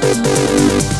Música